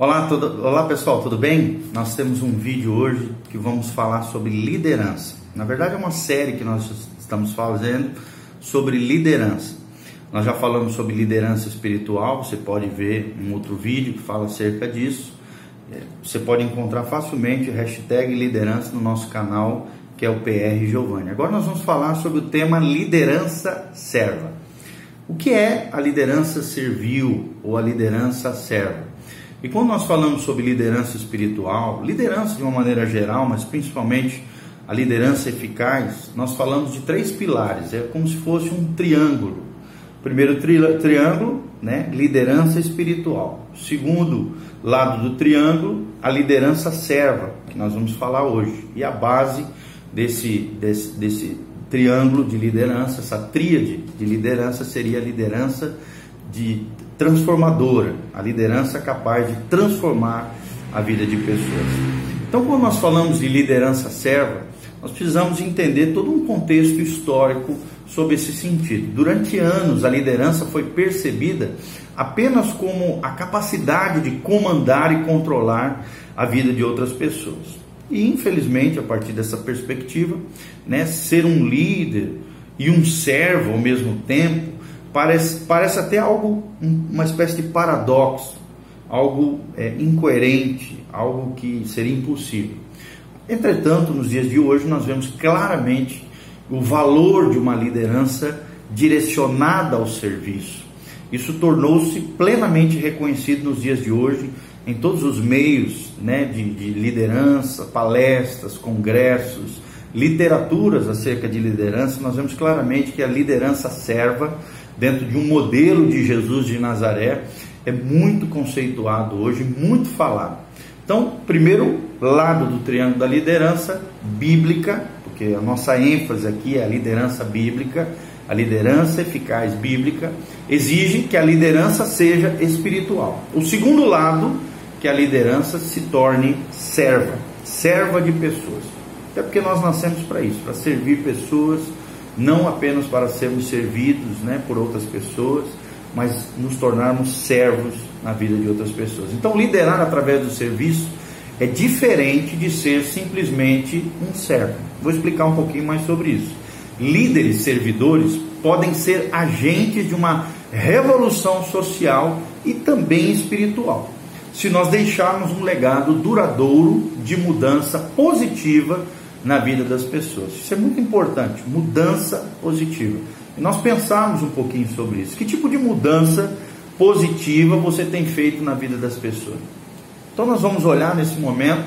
Olá, tudo, olá pessoal, tudo bem? Nós temos um vídeo hoje que vamos falar sobre liderança. Na verdade, é uma série que nós estamos fazendo sobre liderança. Nós já falamos sobre liderança espiritual, você pode ver um outro vídeo que fala acerca disso. É, você pode encontrar facilmente hashtag liderança no nosso canal, que é o PR Giovanni. Agora nós vamos falar sobre o tema liderança serva. O que é a liderança servil ou a liderança serva? E quando nós falamos sobre liderança espiritual, liderança de uma maneira geral, mas principalmente a liderança eficaz, nós falamos de três pilares, é como se fosse um triângulo. Primeiro tri triângulo, né, liderança espiritual. Segundo lado do triângulo, a liderança serva, que nós vamos falar hoje. E a base desse, desse, desse triângulo de liderança, essa tríade de liderança seria a liderança de transformadora, a liderança capaz de transformar a vida de pessoas. Então, quando nós falamos de liderança serva, nós precisamos entender todo um contexto histórico sobre esse sentido. Durante anos, a liderança foi percebida apenas como a capacidade de comandar e controlar a vida de outras pessoas. E, infelizmente, a partir dessa perspectiva, né, ser um líder e um servo ao mesmo tempo parece, parece até algo, uma espécie de paradoxo, algo é, incoerente, algo que seria impossível. Entretanto, nos dias de hoje, nós vemos claramente o valor de uma liderança direcionada ao serviço. Isso tornou-se plenamente reconhecido nos dias de hoje em todos os meios né, de, de liderança, palestras, congressos, literaturas acerca de liderança. Nós vemos claramente que a liderança serva dentro de um modelo de Jesus de Nazaré, é muito conceituado hoje, muito falado. Então, primeiro lado do triângulo da liderança bíblica, porque a nossa ênfase aqui é a liderança bíblica, a liderança eficaz bíblica, exige que a liderança seja espiritual. O segundo lado, que a liderança se torne serva, serva de pessoas. Até porque nós nascemos para isso, para servir pessoas não apenas para sermos servidos né, por outras pessoas, mas nos tornarmos servos na vida de outras pessoas. Então, liderar através do serviço é diferente de ser simplesmente um servo. Vou explicar um pouquinho mais sobre isso. Líderes servidores podem ser agentes de uma revolução social e também espiritual, se nós deixarmos um legado duradouro de mudança positiva na vida das pessoas. Isso é muito importante, mudança positiva. E nós pensarmos um pouquinho sobre isso. Que tipo de mudança positiva você tem feito na vida das pessoas? Então nós vamos olhar nesse momento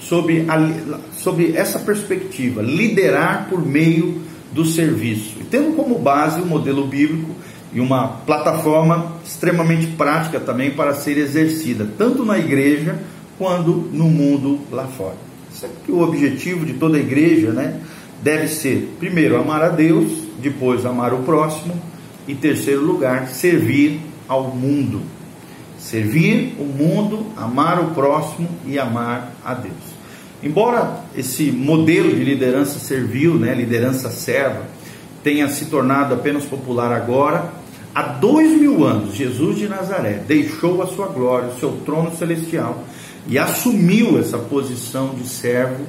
sobre, a, sobre essa perspectiva, liderar por meio do serviço. E tendo como base o modelo bíblico e uma plataforma extremamente prática também para ser exercida, tanto na igreja quanto no mundo lá fora. Sempre que o objetivo de toda a igreja né, deve ser, primeiro, amar a Deus, depois, amar o próximo, e terceiro lugar, servir ao mundo. Servir o mundo, amar o próximo e amar a Deus. Embora esse modelo de liderança servil, né, liderança serva, tenha se tornado apenas popular agora, há dois mil anos, Jesus de Nazaré deixou a sua glória, o seu trono celestial e assumiu essa posição de servo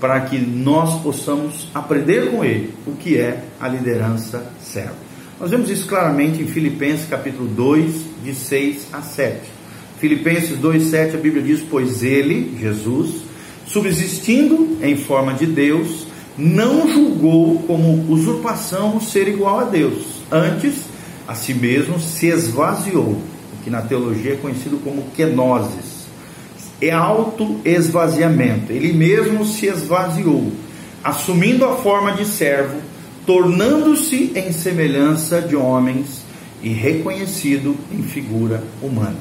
para que nós possamos aprender com ele o que é a liderança serva. Nós vemos isso claramente em Filipenses capítulo 2, de 6 a 7. Filipenses 2, 7, a Bíblia diz: Pois ele, Jesus, subsistindo em forma de Deus, não julgou como usurpação o ser igual a Deus. Antes, a si mesmo se esvaziou, o que na teologia é conhecido como kenosis é auto-esvaziamento. Ele mesmo se esvaziou, assumindo a forma de servo, tornando-se em semelhança de homens e reconhecido em figura humana.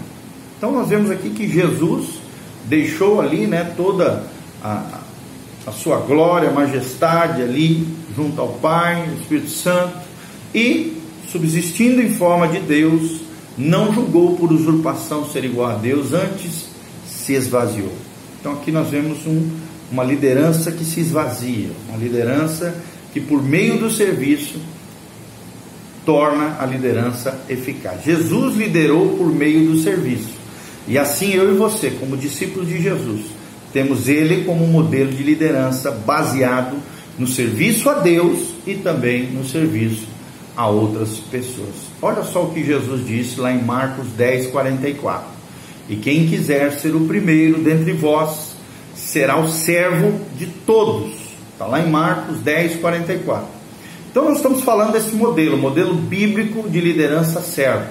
Então nós vemos aqui que Jesus deixou ali, né, toda a, a sua glória, majestade ali junto ao Pai, Espírito Santo e subsistindo em forma de Deus, não julgou por usurpação ser igual a Deus, antes se esvaziou. Então aqui nós vemos um, uma liderança que se esvazia, uma liderança que por meio do serviço torna a liderança eficaz. Jesus liderou por meio do serviço. E assim eu e você, como discípulos de Jesus, temos ele como modelo de liderança baseado no serviço a Deus e também no serviço a outras pessoas. Olha só o que Jesus disse lá em Marcos 10, 44. E quem quiser ser o primeiro dentre vós será o servo de todos. Está lá em Marcos 10, 44. Então nós estamos falando desse modelo, modelo bíblico de liderança servo.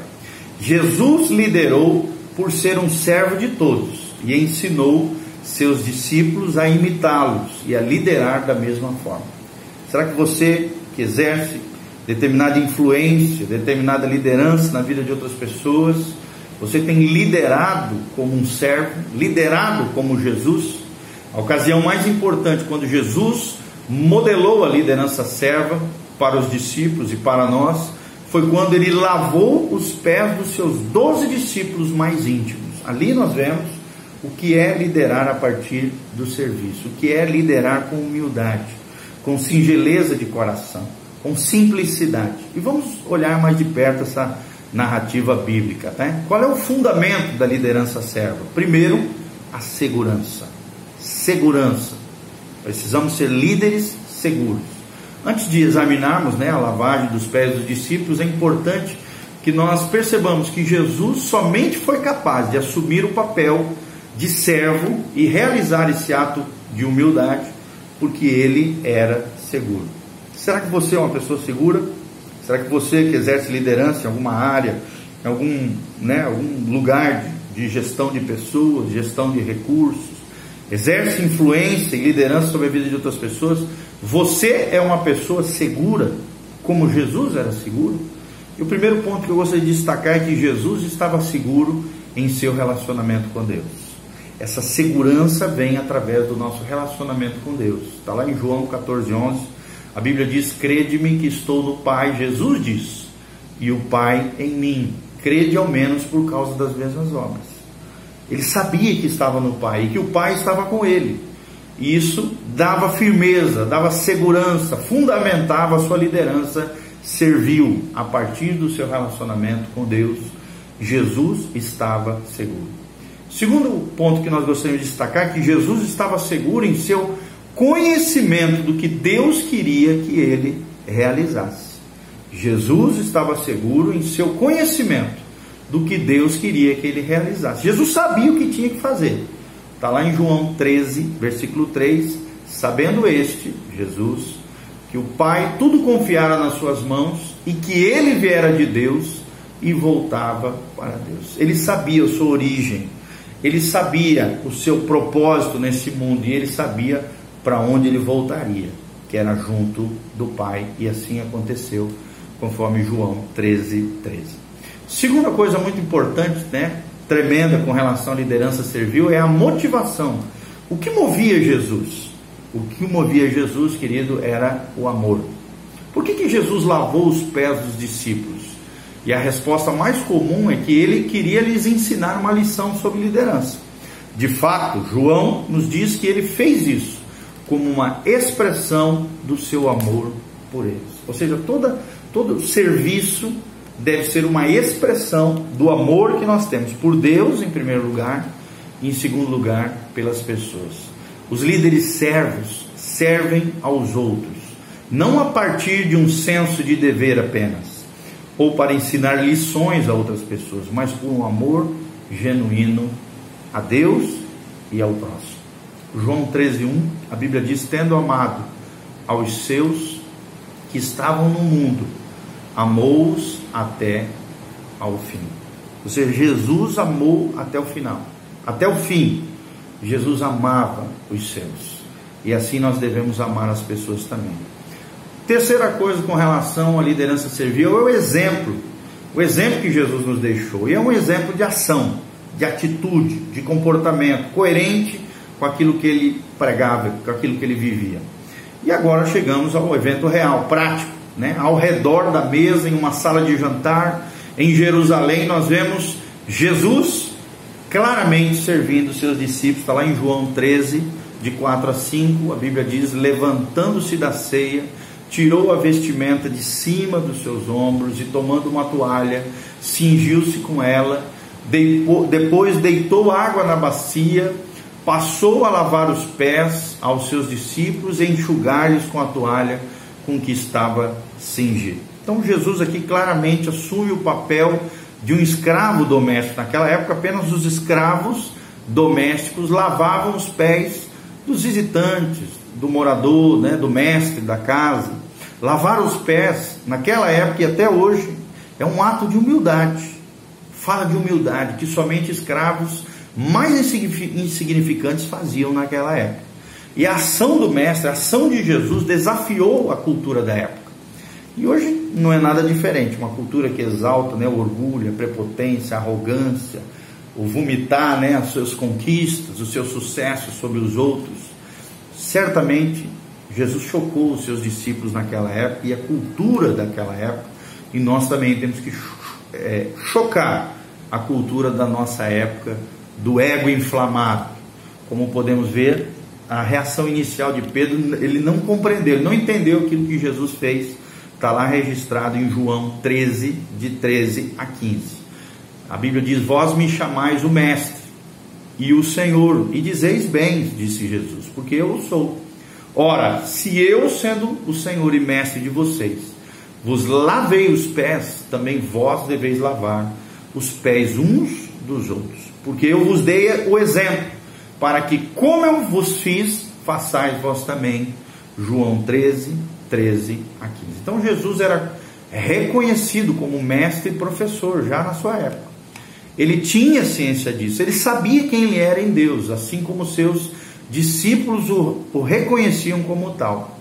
Jesus liderou por ser um servo de todos e ensinou seus discípulos a imitá-los e a liderar da mesma forma. Será que você que exerce determinada influência, determinada liderança na vida de outras pessoas, você tem liderado como um servo, liderado como Jesus? A ocasião mais importante quando Jesus modelou a liderança serva para os discípulos e para nós foi quando ele lavou os pés dos seus doze discípulos mais íntimos. Ali nós vemos o que é liderar a partir do serviço, o que é liderar com humildade, com singeleza de coração, com simplicidade. E vamos olhar mais de perto essa narrativa bíblica. Né? Qual é o fundamento da liderança serva? Primeiro, a segurança. Segurança. Precisamos ser líderes seguros. Antes de examinarmos né, a lavagem dos pés dos discípulos, é importante que nós percebamos que Jesus somente foi capaz de assumir o papel de servo e realizar esse ato de humildade, porque ele era seguro. Será que você é uma pessoa segura? Será que você que exerce liderança em alguma área, em algum, né, algum lugar de, gestão de pessoas, gestão de recursos, exerce influência e liderança sobre a vida de outras pessoas, você é uma pessoa segura, como Jesus era seguro? E o primeiro ponto que eu gostaria de destacar é que Jesus estava seguro em seu relacionamento com Deus. Essa segurança vem através do nosso relacionamento com Deus. Está lá em João 14, 11. A Bíblia diz: Crede-me que estou no Pai. Jesus diz: E o Pai em mim. Crede ao menos por causa das mesmas obras. Ele sabia que estava no Pai e que o Pai estava com ele. E isso dava firmeza, dava segurança, fundamentava a sua liderança, serviu a partir do seu relacionamento com Deus. Jesus estava seguro. Segundo ponto que nós gostaríamos de destacar é que Jesus estava seguro em seu conhecimento do que Deus queria que ele realizasse. Jesus estava seguro em seu conhecimento do que Deus queria que ele realizasse. Jesus sabia o que tinha que fazer. Está lá em João 13, versículo 3. Sabendo este, Jesus, que o Pai tudo confiara nas suas mãos e que ele viera de Deus e voltava para Deus. Ele sabia a sua origem, ele sabia o seu propósito nesse mundo e ele sabia para onde ele voltaria, que era junto do Pai, e assim aconteceu, conforme João 13, 13. Segunda coisa muito importante, né, tremenda com relação à liderança servil, é a motivação. O que movia Jesus? O que movia Jesus, querido, era o amor. Por que, que Jesus lavou os pés dos discípulos? E a resposta mais comum é que ele queria lhes ensinar uma lição sobre liderança. De fato, João nos diz que ele fez isso como uma expressão do seu amor por eles. Ou seja, toda, todo serviço deve ser uma expressão do amor que nós temos por Deus, em primeiro lugar, e em segundo lugar, pelas pessoas. Os líderes servos servem aos outros, não a partir de um senso de dever apenas, ou para ensinar lições a outras pessoas, mas por um amor genuíno a Deus e ao próximo. João 13:1, a Bíblia diz: "Tendo amado aos seus que estavam no mundo, amou-os até ao fim. Ou seja, Jesus amou até o final, até o fim. Jesus amava os seus. E assim nós devemos amar as pessoas também. Terceira coisa com relação à liderança servil é o exemplo. O exemplo que Jesus nos deixou. E é um exemplo de ação, de atitude, de comportamento coerente com aquilo que ele pregava, com aquilo que ele vivia. E agora chegamos ao evento real, prático né? Ao redor da mesa, em uma sala de jantar, em Jerusalém, nós vemos Jesus claramente servindo seus discípulos. Está lá em João 13, de 4 a 5, a Bíblia diz: levantando-se da ceia, tirou a vestimenta de cima dos seus ombros e, tomando uma toalha, cingiu-se com ela. depois deitou água na bacia, passou a lavar os pés aos seus discípulos e enxugar-lhes com a toalha com que estava cingido. Então Jesus aqui claramente assume o papel de um escravo doméstico. Naquela época, apenas os escravos domésticos lavavam os pés dos visitantes, do morador, né, do mestre da casa. Lavar os pés, naquela época e até hoje, é um ato de humildade. Fala de humildade que somente escravos mais insignificantes faziam naquela época. E a ação do mestre, a ação de Jesus desafiou a cultura da época. E hoje não é nada diferente, uma cultura que exalta né, o orgulho, a prepotência, a arrogância, o vomitar né, as suas conquistas, os seus sucessos sobre os outros. Certamente Jesus chocou os seus discípulos naquela época e a cultura daquela época, e nós também temos que é, chocar a cultura da nossa época, do ego inflamado. Como podemos ver, a reação inicial de Pedro, ele não compreendeu, não entendeu aquilo que Jesus fez Está lá registrado em João 13, de 13 a 15. A Bíblia diz: Vós me chamais o Mestre e o Senhor, e dizeis bem, disse Jesus, porque eu sou. Ora, se eu, sendo o Senhor e Mestre de vocês, vos lavei os pés, também vós deveis lavar os pés uns dos outros, porque eu vos dei o exemplo, para que, como eu vos fiz, façais vós também. João 13, 13 a 15. Então Jesus era reconhecido como mestre e professor já na sua época. Ele tinha ciência disso, ele sabia quem ele era em Deus, assim como seus discípulos o, o reconheciam como tal.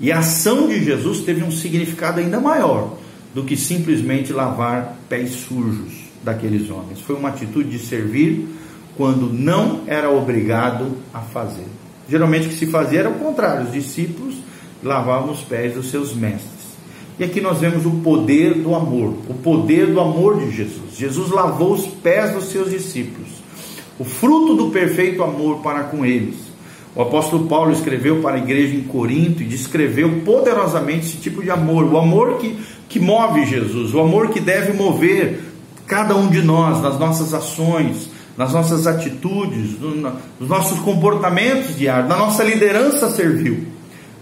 E a ação de Jesus teve um significado ainda maior do que simplesmente lavar pés sujos daqueles homens. Foi uma atitude de servir quando não era obrigado a fazer. Geralmente o que se fazia era o contrário, os discípulos lavavam os pés dos seus mestres. E aqui nós vemos o poder do amor, o poder do amor de Jesus. Jesus lavou os pés dos seus discípulos, o fruto do perfeito amor para com eles. O apóstolo Paulo escreveu para a igreja em Corinto e descreveu poderosamente esse tipo de amor, o amor que, que move Jesus, o amor que deve mover cada um de nós nas nossas ações, nas nossas atitudes, nos nossos comportamentos diários, na nossa liderança servil.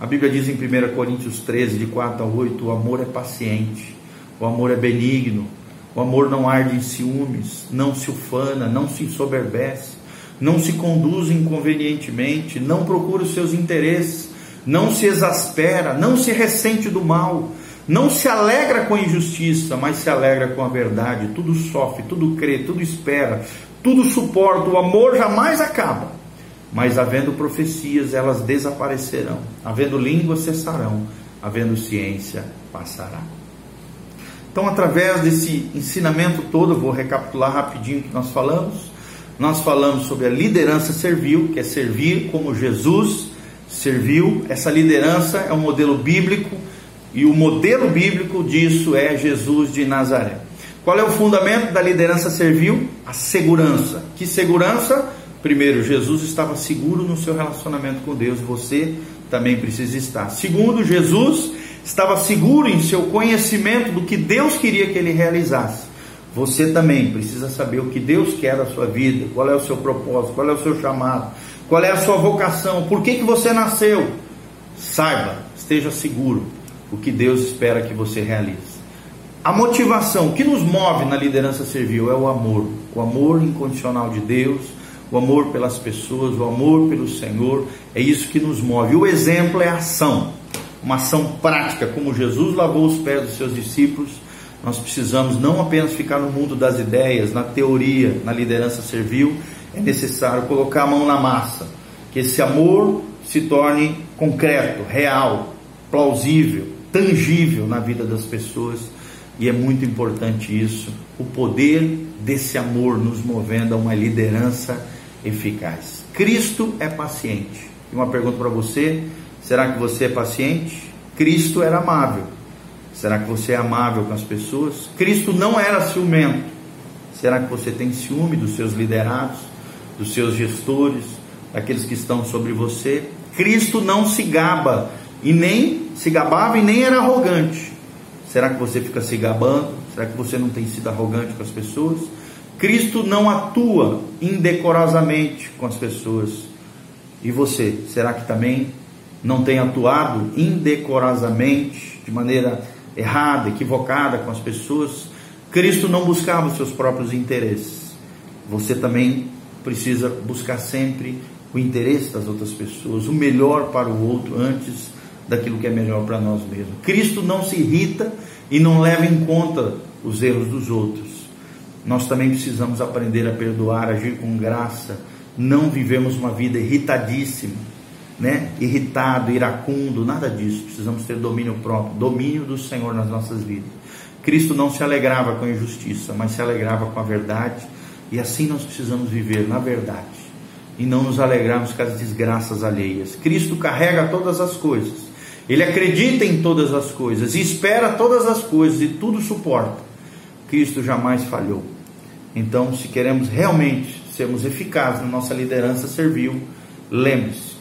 A Bíblia diz em 1 Coríntios 13, de 4 a 8: o amor é paciente, o amor é benigno, o amor não arde em ciúmes, não se ufana, não se ensoberbece, não se conduz inconvenientemente, não procura os seus interesses, não se exaspera, não se ressente do mal, não se alegra com a injustiça, mas se alegra com a verdade. Tudo sofre, tudo crê, tudo espera, tudo suporta. O amor jamais acaba. Mas havendo profecias, elas desaparecerão, havendo línguas, cessarão, havendo ciência, passará. Então, através desse ensinamento todo, vou recapitular rapidinho o que nós falamos. Nós falamos sobre a liderança servil, que é servir como Jesus serviu. Essa liderança é um modelo bíblico e o modelo bíblico disso é Jesus de Nazaré. Qual é o fundamento da liderança servil? A segurança. Que segurança? Primeiro, Jesus estava seguro no seu relacionamento com Deus, você também precisa estar. Segundo, Jesus estava seguro em seu conhecimento do que Deus queria que ele realizasse. Você também precisa saber o que Deus quer da sua vida, qual é o seu propósito, qual é o seu chamado, qual é a sua vocação, por que, que você nasceu. Saiba, esteja seguro o que Deus espera que você realize. A motivação, que nos move na liderança servil é o amor, o amor incondicional de Deus o amor pelas pessoas, o amor pelo Senhor, é isso que nos move. O exemplo é a ação, uma ação prática, como Jesus lavou os pés dos seus discípulos. Nós precisamos não apenas ficar no mundo das ideias, na teoria, na liderança servil, é necessário colocar a mão na massa, que esse amor se torne concreto, real, plausível, tangível na vida das pessoas. E é muito importante isso, o poder desse amor nos movendo a uma liderança eficaz. Cristo é paciente. E uma pergunta para você: será que você é paciente? Cristo era amável. Será que você é amável com as pessoas? Cristo não era ciumento. Será que você tem ciúme dos seus liderados, dos seus gestores, daqueles que estão sobre você? Cristo não se gaba e nem se gabava e nem era arrogante. Será que você fica se gabando? Será que você não tem sido arrogante com as pessoas? Cristo não atua indecorosamente com as pessoas. E você, será que também não tem atuado indecorosamente, de maneira errada, equivocada com as pessoas? Cristo não buscava os seus próprios interesses. Você também precisa buscar sempre o interesse das outras pessoas, o melhor para o outro antes daquilo que é melhor para nós mesmos. Cristo não se irrita e não leva em conta os erros dos outros. Nós também precisamos aprender a perdoar, agir com graça, não vivemos uma vida irritadíssima, né? Irritado, iracundo, nada disso. Precisamos ter domínio próprio, domínio do Senhor nas nossas vidas. Cristo não se alegrava com a injustiça, mas se alegrava com a verdade, e assim nós precisamos viver na verdade e não nos alegrarmos com as desgraças alheias. Cristo carrega todas as coisas. Ele acredita em todas as coisas espera todas as coisas e tudo suporta. Cristo jamais falhou. Então, se queremos realmente sermos eficazes na nossa liderança servil, lembre-se,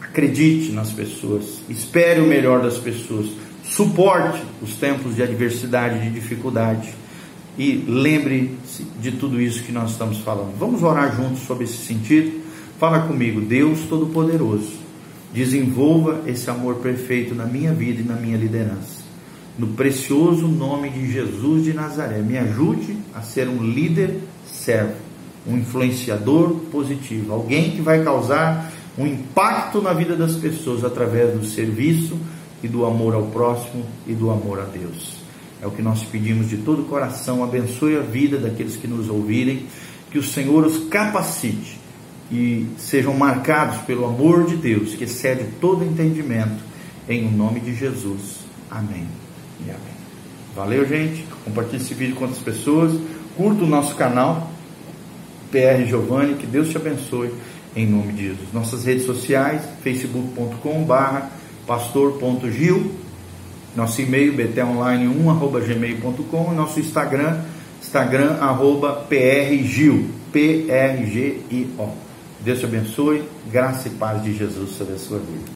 acredite nas pessoas, espere o melhor das pessoas, suporte os tempos de adversidade, de dificuldade e lembre-se de tudo isso que nós estamos falando. Vamos orar juntos sobre esse sentido? Fala comigo, Deus Todo-Poderoso, desenvolva esse amor perfeito na minha vida e na minha liderança. No precioso nome de Jesus de Nazaré, me ajude a ser um líder servo, um influenciador positivo, alguém que vai causar um impacto na vida das pessoas através do serviço e do amor ao próximo e do amor a Deus. É o que nós pedimos de todo o coração. Abençoe a vida daqueles que nos ouvirem, que o Senhor os capacite e sejam marcados pelo amor de Deus, que excede todo entendimento, em o nome de Jesus. Amém e amém. Valeu, gente. Compartilhe esse vídeo com outras pessoas. Curta o nosso canal, PR Giovanni. Que Deus te abençoe, em nome de Jesus. Nossas redes sociais, facebook.com/barra pastor.gil nosso e-mail btonline1@gmail.com, nosso Instagram, Instagram arroba prgil, P R G I O. Deus te abençoe, graça e paz de Jesus sobre a sua vida.